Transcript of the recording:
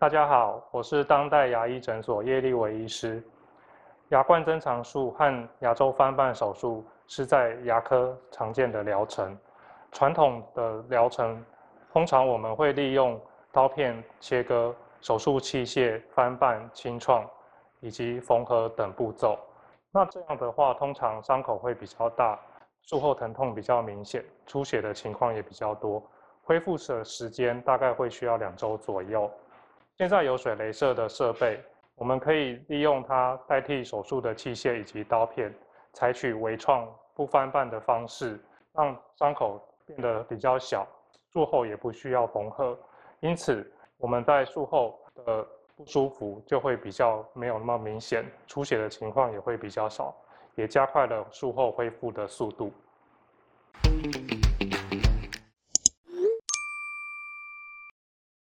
大家好，我是当代牙医诊所叶立伟医师。牙冠增长术和牙周翻瓣手术是在牙科常见的疗程。传统的疗程，通常我们会利用刀片切割、手术器械翻瓣清创以及缝合等步骤。那这样的话，通常伤口会比较大，术后疼痛比较明显，出血的情况也比较多，恢复的时间大概会需要两周左右。现在有水雷射的设备，我们可以利用它代替手术的器械以及刀片，采取微创不翻瓣的方式，让伤口变得比较小，术后也不需要缝合，因此我们在术后的不舒服就会比较没有那么明显，出血的情况也会比较少，也加快了术后恢复的速度。